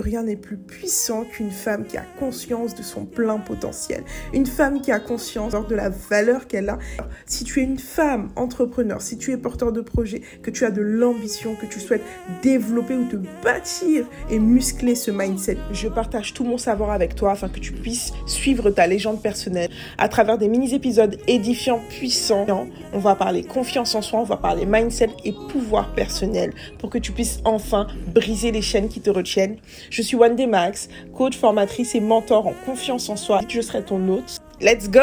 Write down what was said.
Rien n'est plus puissant qu'une femme qui a conscience de son plein potentiel. Une femme qui a conscience de la valeur qu'elle a. Si tu es une femme entrepreneur, si tu es porteur de projet, que tu as de l'ambition, que tu souhaites développer ou te bâtir et muscler ce mindset, je partage tout mon savoir avec toi afin que tu puisses suivre ta légende personnelle à travers des mini-épisodes édifiants, puissants. On va parler confiance en soi, on va parler mindset et pouvoir personnel pour que tu puisses enfin briser les chaînes qui te retiennent je suis Wendy Max, coach, formatrice et mentor en confiance en soi. Je serai ton hôte. Let's go!